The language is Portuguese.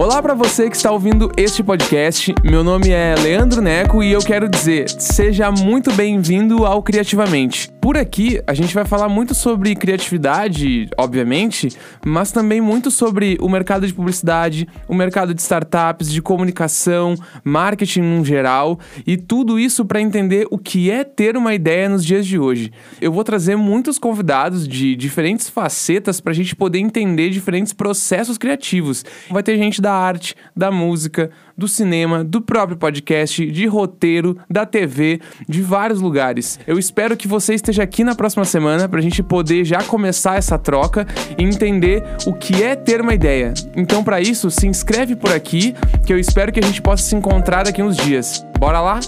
Olá para você que está ouvindo este podcast. Meu nome é Leandro Neco e eu quero dizer, seja muito bem-vindo ao Criativamente. Por aqui, a gente vai falar muito sobre criatividade, obviamente, mas também muito sobre o mercado de publicidade, o mercado de startups, de comunicação, marketing no geral e tudo isso para entender o que é ter uma ideia nos dias de hoje. Eu vou trazer muitos convidados de diferentes facetas para a gente poder entender diferentes processos criativos. Vai ter gente da arte, da música, do cinema, do próprio podcast, de roteiro, da TV, de vários lugares. Eu espero que você esteja aqui na próxima semana para a gente poder já começar essa troca e entender o que é ter uma ideia. Então, para isso, se inscreve por aqui, que eu espero que a gente possa se encontrar daqui uns dias. Bora lá?